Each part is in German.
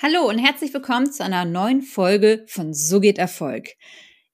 Hallo und herzlich willkommen zu einer neuen Folge von So geht Erfolg.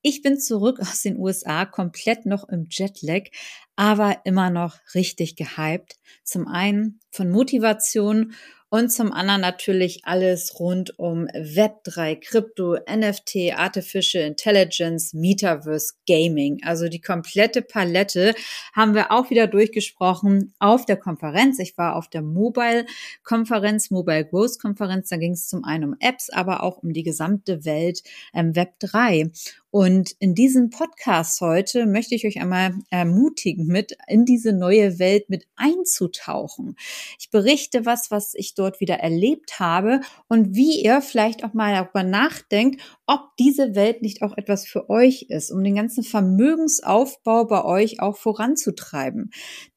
Ich bin zurück aus den USA, komplett noch im Jetlag, aber immer noch richtig gehypt. Zum einen von Motivation und zum anderen natürlich alles rund um Web3, Krypto, NFT, Artificial Intelligence, Metaverse, Gaming. Also die komplette Palette haben wir auch wieder durchgesprochen auf der Konferenz. Ich war auf der Mobile-Konferenz, Mobile Growth Konferenz. Da ging es zum einen um Apps, aber auch um die gesamte Welt ähm, Web3. Und in diesem Podcast heute möchte ich euch einmal ermutigen, mit in diese neue Welt mit einzutauchen. Ich berichte was, was ich dort wieder erlebt habe und wie ihr vielleicht auch mal darüber nachdenkt, ob diese Welt nicht auch etwas für euch ist, um den ganzen Vermögensaufbau bei euch auch voranzutreiben.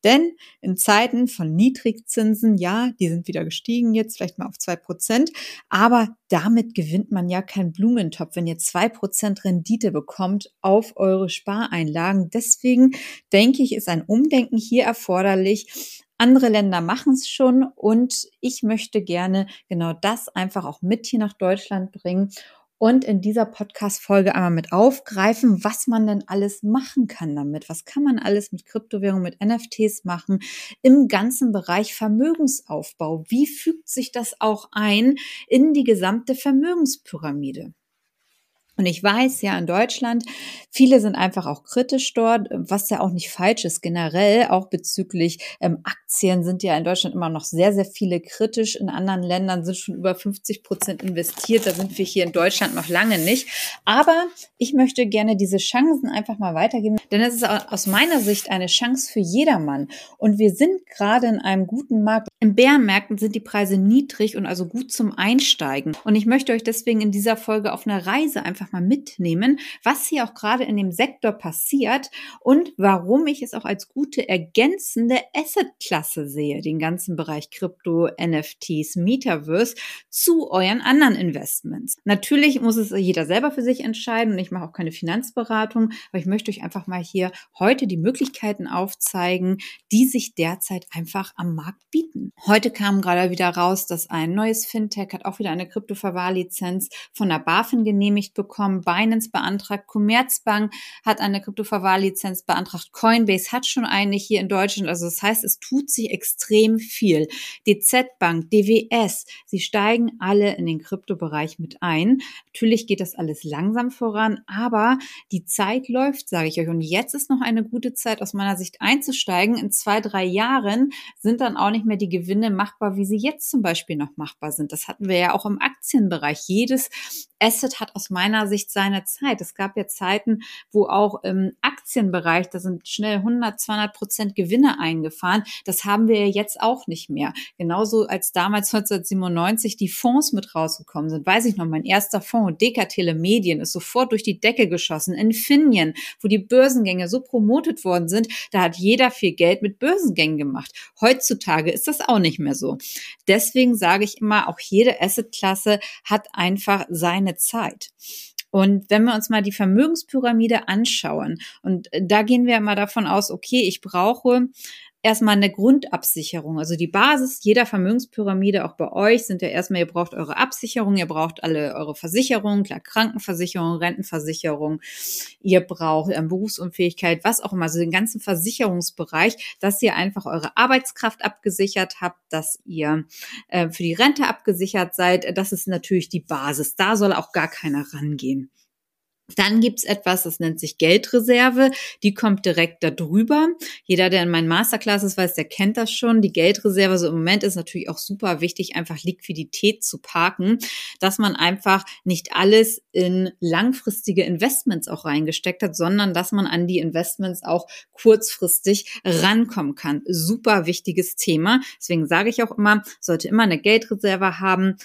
Denn in Zeiten von Niedrigzinsen, ja, die sind wieder gestiegen jetzt, vielleicht mal auf zwei Prozent, aber damit gewinnt man ja keinen Blumentopf, wenn ihr zwei Prozent Rendite bekommt auf eure Spareinlagen. Deswegen denke ich, ist ein Umdenken hier erforderlich. Andere Länder machen es schon und ich möchte gerne genau das einfach auch mit hier nach Deutschland bringen und in dieser Podcast-Folge einmal mit aufgreifen, was man denn alles machen kann damit. Was kann man alles mit Kryptowährung, mit NFTs machen im ganzen Bereich Vermögensaufbau? Wie fügt sich das auch ein in die gesamte Vermögenspyramide? Und ich weiß ja in Deutschland, viele sind einfach auch kritisch dort, was ja auch nicht falsch ist. Generell auch bezüglich ähm, Aktien sind ja in Deutschland immer noch sehr, sehr viele kritisch. In anderen Ländern sind schon über 50 Prozent investiert. Da sind wir hier in Deutschland noch lange nicht. Aber ich möchte gerne diese Chancen einfach mal weitergeben, denn es ist aus meiner Sicht eine Chance für jedermann. Und wir sind gerade in einem guten Markt. In Bärenmärkten sind die Preise niedrig und also gut zum Einsteigen. Und ich möchte euch deswegen in dieser Folge auf eine Reise einfach einfach mal mitnehmen, was hier auch gerade in dem Sektor passiert und warum ich es auch als gute ergänzende Assetklasse sehe, den ganzen Bereich Krypto, NFTs, Metaverse zu euren anderen Investments. Natürlich muss es jeder selber für sich entscheiden und ich mache auch keine Finanzberatung, aber ich möchte euch einfach mal hier heute die Möglichkeiten aufzeigen, die sich derzeit einfach am Markt bieten. Heute kam gerade wieder raus, dass ein neues Fintech hat auch wieder eine Kryptoverwahrlizenz von der BaFin genehmigt bekommen bekommen, Binance beantragt, Commerzbank hat eine Kryptoverwahrlizenz beantragt, Coinbase hat schon eine hier in Deutschland. Also das heißt, es tut sich extrem viel. DZ Bank, DWS, sie steigen alle in den Kryptobereich mit ein. Natürlich geht das alles langsam voran, aber die Zeit läuft, sage ich euch. Und jetzt ist noch eine gute Zeit aus meiner Sicht einzusteigen. In zwei, drei Jahren sind dann auch nicht mehr die Gewinne machbar, wie sie jetzt zum Beispiel noch machbar sind. Das hatten wir ja auch im Aktienbereich. Jedes Asset hat aus meiner Sicht seine Zeit. Es gab ja Zeiten, wo auch im Aktienbereich, da sind schnell 100, 200 Prozent Gewinne eingefahren. Das haben wir ja jetzt auch nicht mehr. Genauso als damals 1997 die Fonds mit rausgekommen sind. Weiß ich noch, mein erster Fonds, Decatele Medien, ist sofort durch die Decke geschossen. Infineon, wo die Börsengänge so promotet worden sind, da hat jeder viel Geld mit Börsengängen gemacht. Heutzutage ist das auch nicht mehr so. Deswegen sage ich immer, auch jede Assetklasse hat einfach seine eine Zeit. Und wenn wir uns mal die Vermögenspyramide anschauen, und da gehen wir mal davon aus, okay, ich brauche erstmal eine Grundabsicherung. Also die Basis jeder Vermögenspyramide, auch bei euch, sind ja erstmal, ihr braucht eure Absicherung, ihr braucht alle eure Versicherungen, klar, Krankenversicherung, Rentenversicherung, ihr braucht ähm, Berufsunfähigkeit, was auch immer, also den ganzen Versicherungsbereich, dass ihr einfach eure Arbeitskraft abgesichert habt, dass ihr äh, für die Rente abgesichert seid. Das ist natürlich die Basis. Da soll auch gar keiner rangehen. Dann gibt's etwas, das nennt sich Geldreserve. Die kommt direkt da drüber. Jeder, der in meinen Masterclasses weiß, der kennt das schon. Die Geldreserve, so im Moment ist natürlich auch super wichtig, einfach Liquidität zu parken, dass man einfach nicht alles in langfristige Investments auch reingesteckt hat, sondern dass man an die Investments auch kurzfristig rankommen kann. Super wichtiges Thema. Deswegen sage ich auch immer, sollte immer eine Geldreserve haben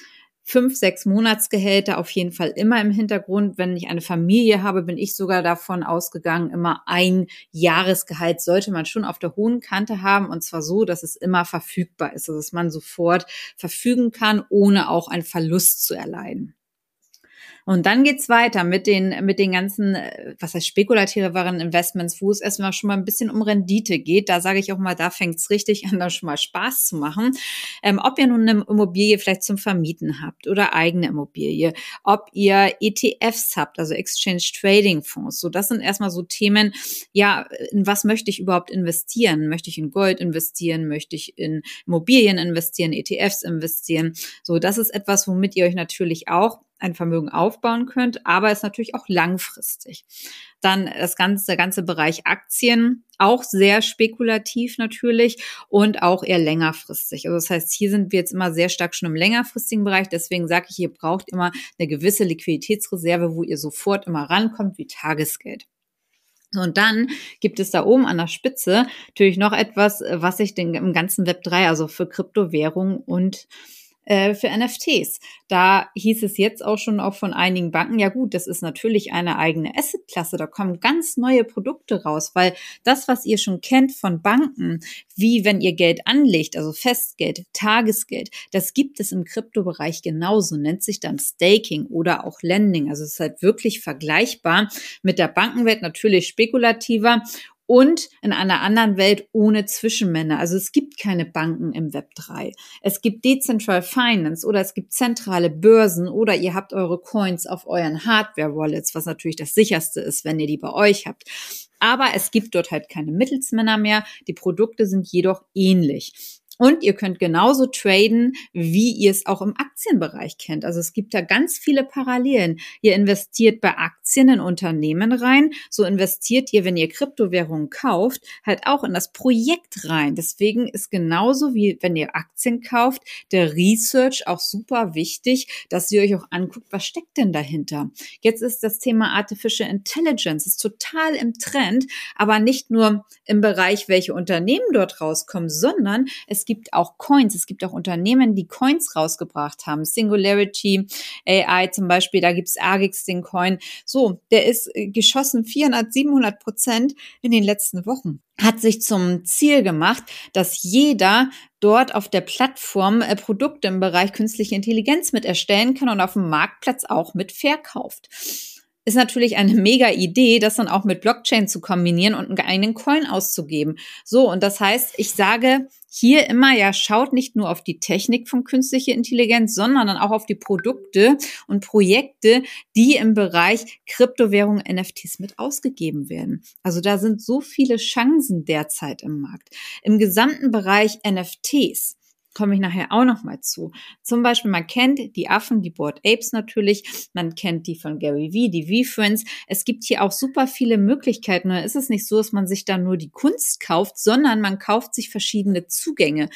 fünf, sechs Monatsgehälter auf jeden Fall immer im Hintergrund. Wenn ich eine Familie habe, bin ich sogar davon ausgegangen, immer ein Jahresgehalt sollte man schon auf der hohen Kante haben und zwar so, dass es immer verfügbar ist, dass man sofort verfügen kann, ohne auch einen Verlust zu erleiden. Und dann geht's weiter mit den, mit den ganzen, äh, was heißt spekulativeren Investments, wo es erstmal schon mal ein bisschen um Rendite geht. Da sage ich auch mal, da fängt's richtig an, da schon mal Spaß zu machen. Ähm, ob ihr nun eine Immobilie vielleicht zum Vermieten habt oder eigene Immobilie, ob ihr ETFs habt, also Exchange Trading Fonds. So, das sind erstmal so Themen, ja, in was möchte ich überhaupt investieren? Möchte ich in Gold investieren? Möchte ich in Immobilien investieren, ETFs investieren? So, das ist etwas, womit ihr euch natürlich auch ein Vermögen aufbauen könnt, aber es natürlich auch langfristig. Dann das ganze, der ganze Bereich Aktien, auch sehr spekulativ natürlich und auch eher längerfristig. Also das heißt, hier sind wir jetzt immer sehr stark schon im längerfristigen Bereich. Deswegen sage ich, ihr braucht immer eine gewisse Liquiditätsreserve, wo ihr sofort immer rankommt, wie Tagesgeld. Und dann gibt es da oben an der Spitze natürlich noch etwas, was sich im ganzen Web 3, also für Kryptowährungen und äh, für NFTs. Da hieß es jetzt auch schon auch von einigen Banken, ja gut, das ist natürlich eine eigene Assetklasse, da kommen ganz neue Produkte raus, weil das, was ihr schon kennt von Banken, wie wenn ihr Geld anlegt, also Festgeld, Tagesgeld, das gibt es im Kryptobereich genauso, nennt sich dann Staking oder auch Lending. Also es ist halt wirklich vergleichbar mit der Bankenwelt, natürlich spekulativer und in einer anderen Welt ohne Zwischenmänner. Also es gibt keine Banken im Web 3. Es gibt Decentral Finance oder es gibt zentrale Börsen oder ihr habt eure Coins auf euren Hardware-Wallets, was natürlich das sicherste ist, wenn ihr die bei euch habt. Aber es gibt dort halt keine Mittelsmänner mehr. Die Produkte sind jedoch ähnlich. Und ihr könnt genauso traden, wie ihr es auch im Aktienbereich kennt. Also es gibt da ganz viele Parallelen. Ihr investiert bei Aktien in Unternehmen rein. So investiert ihr, wenn ihr Kryptowährungen kauft, halt auch in das Projekt rein. Deswegen ist genauso wie wenn ihr Aktien kauft, der Research auch super wichtig, dass ihr euch auch anguckt, was steckt denn dahinter. Jetzt ist das Thema Artificial Intelligence ist total im Trend, aber nicht nur im Bereich, welche Unternehmen dort rauskommen, sondern es gibt gibt auch Coins, es gibt auch Unternehmen, die Coins rausgebracht haben. Singularity AI zum Beispiel, da gibt's Argix, den Coin. So, der ist äh, geschossen 400, 700 Prozent in den letzten Wochen hat sich zum Ziel gemacht, dass jeder dort auf der Plattform äh, Produkte im Bereich künstliche Intelligenz mit erstellen kann und auf dem Marktplatz auch mit verkauft ist natürlich eine mega Idee, das dann auch mit Blockchain zu kombinieren und einen eigenen Coin auszugeben. So, und das heißt, ich sage hier immer, ja, schaut nicht nur auf die Technik von künstlicher Intelligenz, sondern dann auch auf die Produkte und Projekte, die im Bereich Kryptowährung NFTs mit ausgegeben werden. Also da sind so viele Chancen derzeit im Markt. Im gesamten Bereich NFTs komme ich nachher auch noch mal zu. Zum Beispiel, man kennt die Affen, die Board Apes natürlich, man kennt die von Gary V, die V-Friends. Es gibt hier auch super viele Möglichkeiten. Da ist es nicht so, dass man sich da nur die Kunst kauft, sondern man kauft sich verschiedene Zugänge.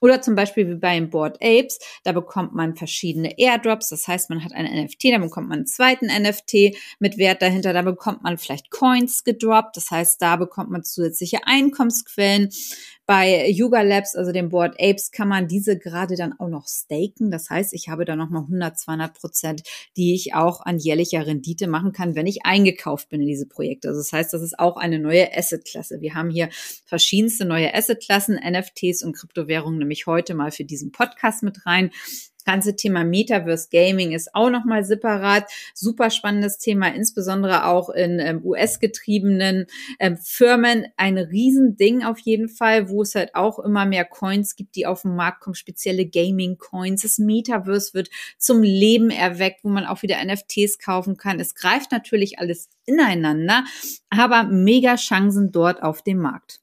Oder zum Beispiel wie beim Board Apes, da bekommt man verschiedene Airdrops, das heißt, man hat einen NFT, dann bekommt man einen zweiten NFT mit Wert dahinter, da bekommt man vielleicht Coins gedroppt, das heißt, da bekommt man zusätzliche Einkommensquellen. Bei Yuga Labs, also dem Board Apes, kann man diese gerade dann auch noch staken. Das heißt, ich habe da nochmal 100, 200 Prozent, die ich auch an jährlicher Rendite machen kann, wenn ich eingekauft bin in diese Projekte. Also das heißt, das ist auch eine neue Assetklasse. Wir haben hier verschiedenste neue Assetklassen, NFTs und Kryptowährungen nämlich heute mal für diesen Podcast mit rein ganze Thema Metaverse Gaming ist auch nochmal separat. Super spannendes Thema, insbesondere auch in ähm, US-getriebenen ähm, Firmen. Ein Riesending auf jeden Fall, wo es halt auch immer mehr Coins gibt, die auf den Markt kommen, spezielle Gaming-Coins. Das Metaverse wird zum Leben erweckt, wo man auch wieder NFTs kaufen kann. Es greift natürlich alles ineinander, aber mega Chancen dort auf dem Markt.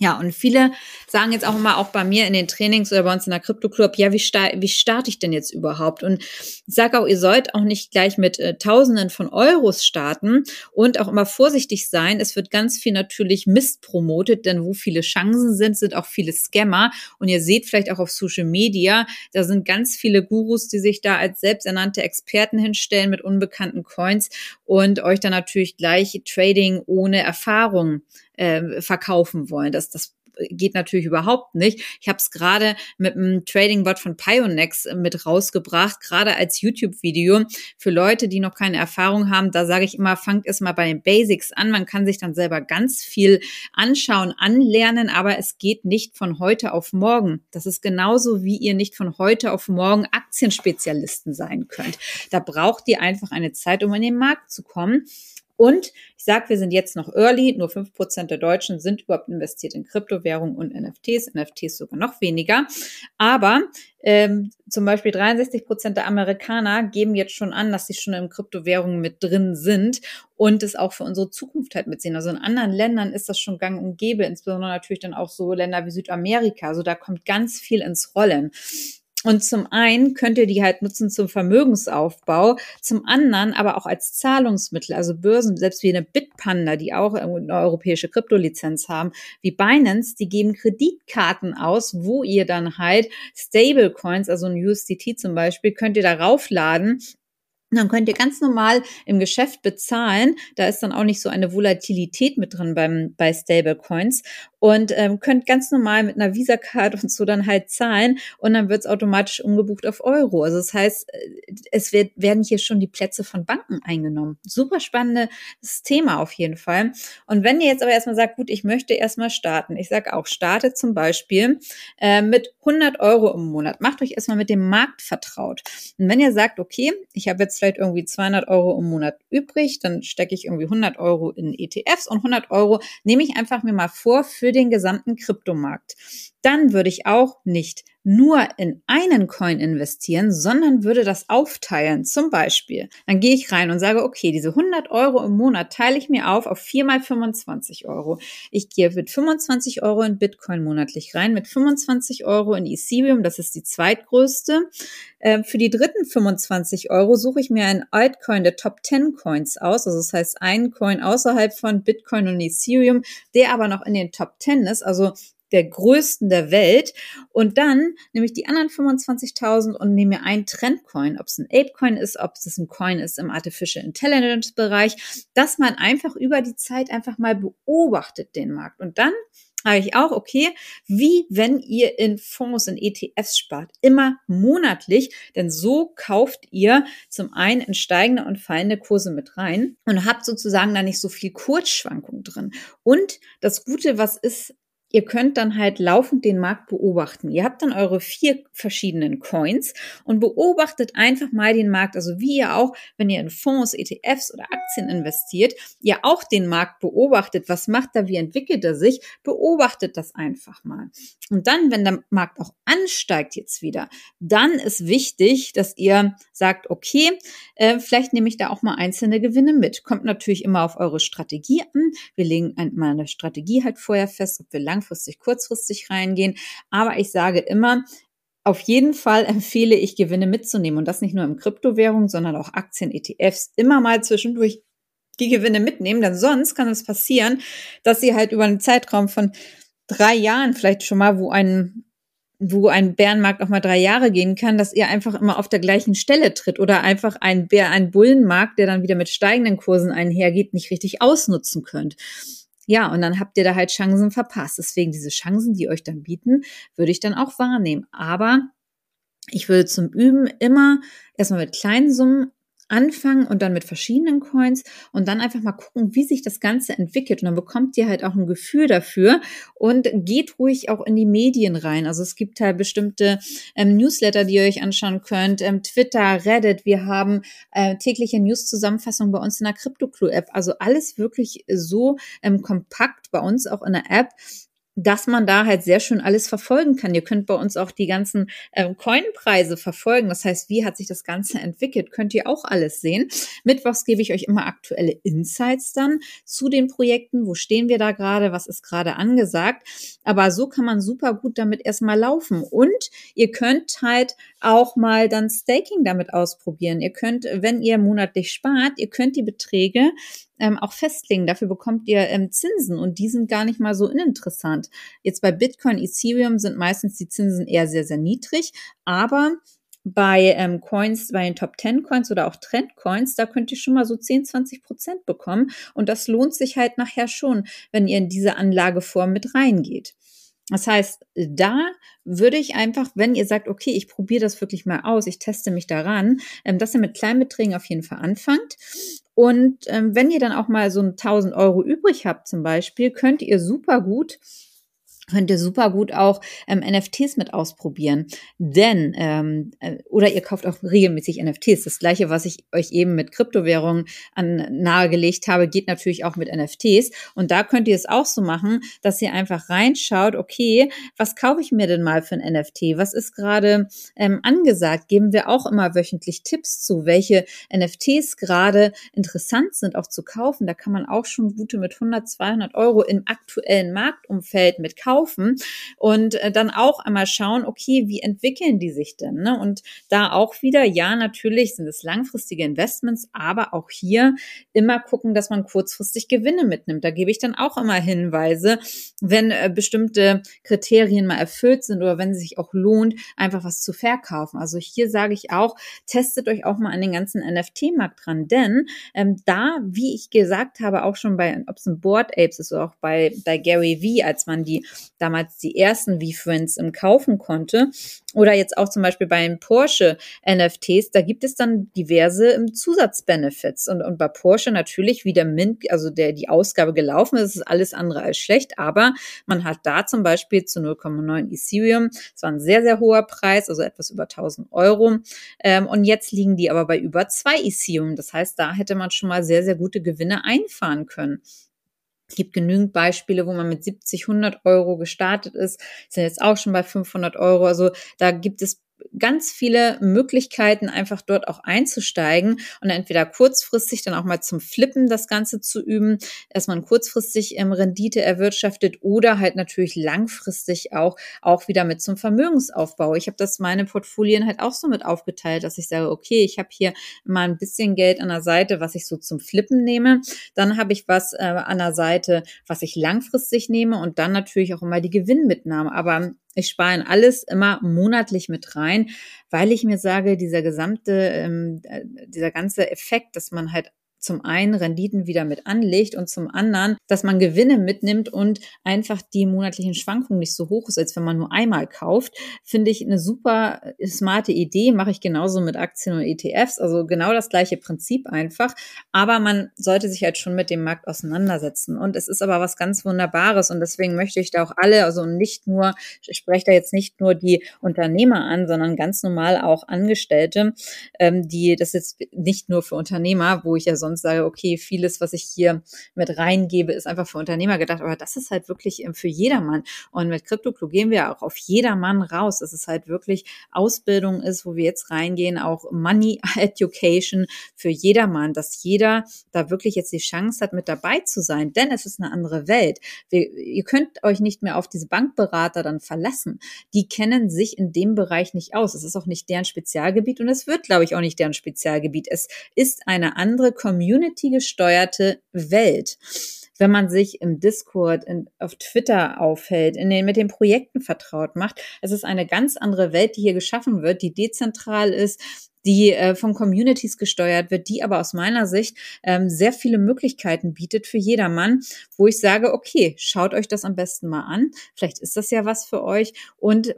Ja, und viele sagen jetzt auch immer, auch bei mir in den Trainings oder bei uns in der Crypto Club, ja, wie, sta wie starte ich denn jetzt überhaupt? Und ich sage auch, ihr sollt auch nicht gleich mit äh, Tausenden von Euros starten und auch immer vorsichtig sein. Es wird ganz viel natürlich Mist promotet, denn wo viele Chancen sind, sind auch viele Scammer. Und ihr seht vielleicht auch auf Social Media, da sind ganz viele Gurus, die sich da als selbsternannte Experten hinstellen mit unbekannten Coins und euch dann natürlich gleich Trading ohne Erfahrung äh, verkaufen wollen. Das, das geht natürlich überhaupt nicht. Ich habe es gerade mit einem Trading-Bot von Pionex mit rausgebracht, gerade als YouTube-Video für Leute, die noch keine Erfahrung haben. Da sage ich immer, fangt es mal bei den Basics an. Man kann sich dann selber ganz viel anschauen, anlernen, aber es geht nicht von heute auf morgen. Das ist genauso, wie ihr nicht von heute auf morgen Aktienspezialisten sein könnt. Da braucht ihr einfach eine Zeit, um in den Markt zu kommen. Und ich sage, wir sind jetzt noch early, nur fünf Prozent der Deutschen sind überhaupt investiert in Kryptowährungen und NFTs, NFTs sogar noch weniger. Aber ähm, zum Beispiel 63 Prozent der Amerikaner geben jetzt schon an, dass sie schon in Kryptowährungen mit drin sind und es auch für unsere Zukunft halt mitsehen. Also in anderen Ländern ist das schon gang und gäbe, insbesondere natürlich dann auch so Länder wie Südamerika. Also da kommt ganz viel ins Rollen. Und zum einen könnt ihr die halt nutzen zum Vermögensaufbau, zum anderen aber auch als Zahlungsmittel, also Börsen, selbst wie eine Bitpanda, die auch eine europäische Kryptolizenz haben, wie Binance, die geben Kreditkarten aus, wo ihr dann halt Stablecoins, also ein USDT zum Beispiel, könnt ihr darauf laden dann könnt ihr ganz normal im Geschäft bezahlen. Da ist dann auch nicht so eine Volatilität mit drin beim, bei Stablecoins und ähm, könnt ganz normal mit einer Visa-Card und so dann halt zahlen und dann wird es automatisch umgebucht auf Euro. Also das heißt, äh, es wird, werden hier schon die Plätze von Banken eingenommen. Super spannendes Thema auf jeden Fall. Und wenn ihr jetzt aber erstmal sagt, gut, ich möchte erstmal starten. Ich sage auch, startet zum Beispiel äh, mit 100 Euro im Monat. Macht euch erstmal mit dem Markt vertraut. Und wenn ihr sagt, okay, ich habe jetzt vielleicht irgendwie 200 Euro im Monat übrig, dann stecke ich irgendwie 100 Euro in ETFs und 100 Euro nehme ich einfach mir mal vor für den gesamten Kryptomarkt. Dann würde ich auch nicht nur in einen Coin investieren, sondern würde das aufteilen. Zum Beispiel, dann gehe ich rein und sage, okay, diese 100 Euro im Monat teile ich mir auf auf 4 mal 25 Euro. Ich gehe mit 25 Euro in Bitcoin monatlich rein, mit 25 Euro in Ethereum, das ist die zweitgrößte. Ähm, für die dritten 25 Euro suche ich mir einen Altcoin der Top 10 Coins aus, also das heißt einen Coin außerhalb von Bitcoin und Ethereum, der aber noch in den Top 10 ist, also der größten der Welt. Und dann nehme ich die anderen 25.000 und nehme mir einen Trendcoin, ob es ein Apecoin ist, ob es ein Coin ist im Artificial Intelligence Bereich, dass man einfach über die Zeit einfach mal beobachtet den Markt. Und dann habe ich auch, okay, wie wenn ihr in Fonds, in ETFs spart, immer monatlich, denn so kauft ihr zum einen in steigende und fallende Kurse mit rein und habt sozusagen da nicht so viel Kurzschwankung drin. Und das Gute, was ist ihr könnt dann halt laufend den Markt beobachten. Ihr habt dann eure vier verschiedenen Coins und beobachtet einfach mal den Markt. Also wie ihr auch, wenn ihr in Fonds, ETFs oder Aktien investiert, ihr auch den Markt beobachtet. Was macht er? Wie entwickelt er sich? Beobachtet das einfach mal. Und dann, wenn der Markt auch ansteigt jetzt wieder, dann ist wichtig, dass ihr sagt, okay, äh, vielleicht nehme ich da auch mal einzelne Gewinne mit. Kommt natürlich immer auf eure Strategie an. Wir legen mal eine Strategie halt vorher fest, ob wir lang langfristig, kurzfristig reingehen. Aber ich sage immer, auf jeden Fall empfehle ich, Gewinne mitzunehmen und das nicht nur im Kryptowährung, sondern auch Aktien, ETFs, immer mal zwischendurch die Gewinne mitnehmen, denn sonst kann es passieren, dass sie halt über einen Zeitraum von drei Jahren vielleicht schon mal, wo ein wo ein Bärenmarkt auch mal drei Jahre gehen kann, dass ihr einfach immer auf der gleichen Stelle tritt oder einfach ein Bär, ein Bullenmarkt, der dann wieder mit steigenden Kursen einhergeht, nicht richtig ausnutzen könnt. Ja, und dann habt ihr da halt Chancen verpasst. Deswegen diese Chancen, die euch dann bieten, würde ich dann auch wahrnehmen. Aber ich würde zum Üben immer erstmal mit kleinen Summen anfangen und dann mit verschiedenen Coins und dann einfach mal gucken, wie sich das Ganze entwickelt. Und dann bekommt ihr halt auch ein Gefühl dafür und geht ruhig auch in die Medien rein. Also es gibt halt bestimmte ähm, Newsletter, die ihr euch anschauen könnt, ähm, Twitter, Reddit. Wir haben äh, tägliche News-Zusammenfassung bei uns in der CryptoClue-App. Also alles wirklich so ähm, kompakt bei uns auch in der App, dass man da halt sehr schön alles verfolgen kann. Ihr könnt bei uns auch die ganzen ähm, Coinpreise verfolgen. Das heißt, wie hat sich das Ganze entwickelt, könnt ihr auch alles sehen. Mittwochs gebe ich euch immer aktuelle Insights dann zu den Projekten. Wo stehen wir da gerade? Was ist gerade angesagt? Aber so kann man super gut damit erstmal laufen. Und ihr könnt halt auch mal dann Staking damit ausprobieren. Ihr könnt, wenn ihr monatlich spart, ihr könnt die Beträge ähm, auch festlegen. Dafür bekommt ihr ähm, Zinsen und die sind gar nicht mal so uninteressant. Jetzt bei Bitcoin, Ethereum sind meistens die Zinsen eher sehr, sehr niedrig, aber bei ähm, Coins, bei den Top 10 Coins oder auch Trend Coins, da könnt ihr schon mal so 10, 20 Prozent bekommen. Und das lohnt sich halt nachher schon, wenn ihr in diese Anlageform mit reingeht. Das heißt, da würde ich einfach, wenn ihr sagt, okay, ich probiere das wirklich mal aus, ich teste mich daran, ähm, dass ihr mit Kleinbeträgen auf jeden Fall anfangt. Und ähm, wenn ihr dann auch mal so ein 1000 Euro übrig habt zum Beispiel, könnt ihr super gut könnt ihr super gut auch ähm, NFTs mit ausprobieren. Denn, ähm, äh, oder ihr kauft auch regelmäßig NFTs. Das gleiche, was ich euch eben mit Kryptowährungen an, nahegelegt habe, geht natürlich auch mit NFTs. Und da könnt ihr es auch so machen, dass ihr einfach reinschaut, okay, was kaufe ich mir denn mal für ein NFT? Was ist gerade ähm, angesagt? Geben wir auch immer wöchentlich Tipps zu, welche NFTs gerade interessant sind, auch zu kaufen. Da kann man auch schon gute mit 100, 200 Euro im aktuellen Marktumfeld mit kaufen kaufen und äh, dann auch einmal schauen, okay, wie entwickeln die sich denn? Ne? Und da auch wieder, ja, natürlich sind es langfristige Investments, aber auch hier immer gucken, dass man kurzfristig Gewinne mitnimmt. Da gebe ich dann auch immer Hinweise, wenn äh, bestimmte Kriterien mal erfüllt sind oder wenn es sich auch lohnt, einfach was zu verkaufen. Also hier sage ich auch, testet euch auch mal an den ganzen NFT-Markt dran, denn ähm, da, wie ich gesagt habe, auch schon bei, ob es ein Board Apes ist oder auch bei, bei Gary V, als man die damals die ersten V-Friends im kaufen konnte. Oder jetzt auch zum Beispiel bei den Porsche NFTs, da gibt es dann diverse ähm, Zusatzbenefits. Und, und bei Porsche natürlich, wie der Mint, also der, die Ausgabe gelaufen ist, ist alles andere als schlecht. Aber man hat da zum Beispiel zu 0,9 Ethereum, das war ein sehr, sehr hoher Preis, also etwas über 1000 Euro. Ähm, und jetzt liegen die aber bei über 2 Ethereum. Das heißt, da hätte man schon mal sehr, sehr gute Gewinne einfahren können. Es gibt genügend Beispiele, wo man mit 70, 100 Euro gestartet ist, sind jetzt auch schon bei 500 Euro. Also da gibt es ganz viele Möglichkeiten, einfach dort auch einzusteigen und entweder kurzfristig dann auch mal zum Flippen das Ganze zu üben, dass man kurzfristig ähm, Rendite erwirtschaftet oder halt natürlich langfristig auch, auch wieder mit zum Vermögensaufbau. Ich habe das meine Portfolien halt auch so mit aufgeteilt, dass ich sage, okay, ich habe hier mal ein bisschen Geld an der Seite, was ich so zum Flippen nehme. Dann habe ich was äh, an der Seite, was ich langfristig nehme und dann natürlich auch immer die Gewinnmitnahme. Aber ich spare in alles immer monatlich mit rein, weil ich mir sage, dieser gesamte, ähm, äh, dieser ganze Effekt, dass man halt zum einen Renditen wieder mit anlegt und zum anderen, dass man Gewinne mitnimmt und einfach die monatlichen Schwankungen nicht so hoch ist, als wenn man nur einmal kauft, finde ich eine super äh, smarte Idee. Mache ich genauso mit Aktien und ETFs. Also genau das gleiche Prinzip einfach. Aber man sollte sich halt schon mit dem Markt auseinandersetzen. Und es ist aber was ganz Wunderbares. Und deswegen möchte ich da auch alle, also nicht nur, ich spreche da jetzt nicht nur die Unternehmer an, sondern ganz normal auch Angestellte, ähm, die das jetzt nicht nur für Unternehmer, wo ich ja sonst sage, okay, vieles, was ich hier mit reingebe, ist einfach für Unternehmer gedacht, aber das ist halt wirklich ähm, für jedermann. Und mit CryptoClub gehen wir auch auf jedermann raus, dass es halt wirklich Ausbildung ist, wo wir jetzt reingehen, auch Money Education für jedermann, dass jeder da wirklich jetzt die Chance hat, mit dabei zu sein, denn es ist eine andere Welt. Wir, ihr könnt euch nicht mehr auf diese Bankberater dann verlassen. Die kennen sich in dem Bereich nicht aus. Es ist auch nicht deren Spezialgebiet und es wird, glaube ich, auch nicht deren Spezialgebiet. Es ist eine andere Community Community gesteuerte Welt. Wenn man sich im Discord, in, auf Twitter aufhält, in den, mit den Projekten vertraut macht, es ist eine ganz andere Welt, die hier geschaffen wird, die dezentral ist, die äh, von Communities gesteuert wird, die aber aus meiner Sicht ähm, sehr viele Möglichkeiten bietet für jedermann, wo ich sage, okay, schaut euch das am besten mal an. Vielleicht ist das ja was für euch und äh,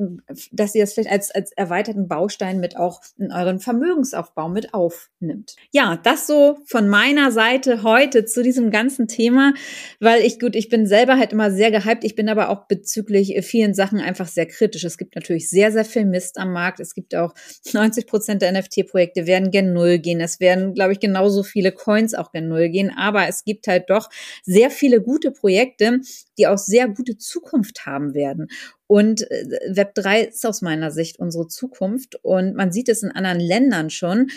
dass ihr das vielleicht als, als erweiterten Baustein mit auch in euren Vermögensaufbau mit aufnimmt. Ja, das so von meiner Seite heute zu diesem ganzen Thema, weil ich gut, ich bin selber halt immer sehr gehypt. Ich bin aber auch bezüglich vielen Sachen einfach sehr kritisch. Es gibt natürlich sehr, sehr viel Mist am Markt. Es gibt auch 90 Prozent der NFT NFT-Projekte werden gen Null gehen. Es werden, glaube ich, genauso viele Coins auch gen Null gehen. Aber es gibt halt doch sehr viele gute Projekte, die auch sehr gute Zukunft haben werden. Und äh, Web 3 ist aus meiner Sicht unsere Zukunft. Und man sieht es in anderen Ländern schon.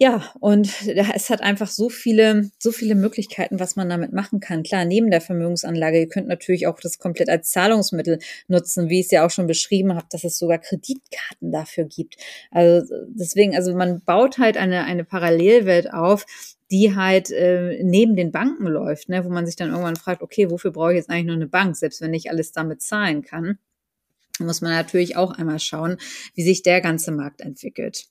Ja, und es hat einfach so viele, so viele Möglichkeiten, was man damit machen kann. Klar, neben der Vermögensanlage, ihr könnt natürlich auch das komplett als Zahlungsmittel nutzen, wie ich es ja auch schon beschrieben habe, dass es sogar Kreditkarten dafür gibt. Also deswegen, also man baut halt eine, eine Parallelwelt auf, die halt äh, neben den Banken läuft, ne, wo man sich dann irgendwann fragt, okay, wofür brauche ich jetzt eigentlich noch eine Bank, selbst wenn ich alles damit zahlen kann muss man natürlich auch einmal schauen, wie sich der ganze Markt entwickelt.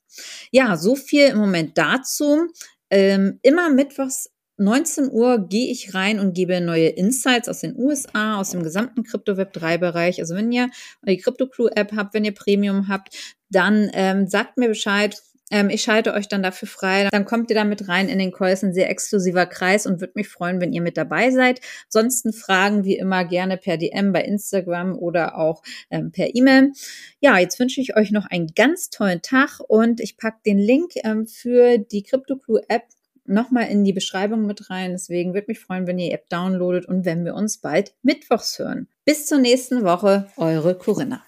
Ja, so viel im Moment dazu. Ähm, immer mittwochs 19 Uhr gehe ich rein und gebe neue Insights aus den USA, aus dem gesamten Crypto Web 3 Bereich. Also wenn ihr die Crypto Crew App habt, wenn ihr Premium habt, dann ähm, sagt mir Bescheid. Ähm, ich schalte euch dann dafür frei. Dann kommt ihr da mit rein in den Call. Ist ein sehr exklusiver Kreis und würde mich freuen, wenn ihr mit dabei seid. Ansonsten Fragen wie immer gerne per DM bei Instagram oder auch ähm, per E-Mail. Ja, jetzt wünsche ich euch noch einen ganz tollen Tag und ich packe den Link ähm, für die Crypto Crew App nochmal in die Beschreibung mit rein. Deswegen würde mich freuen, wenn ihr die App downloadet und wenn wir uns bald mittwochs hören. Bis zur nächsten Woche, eure Corinna.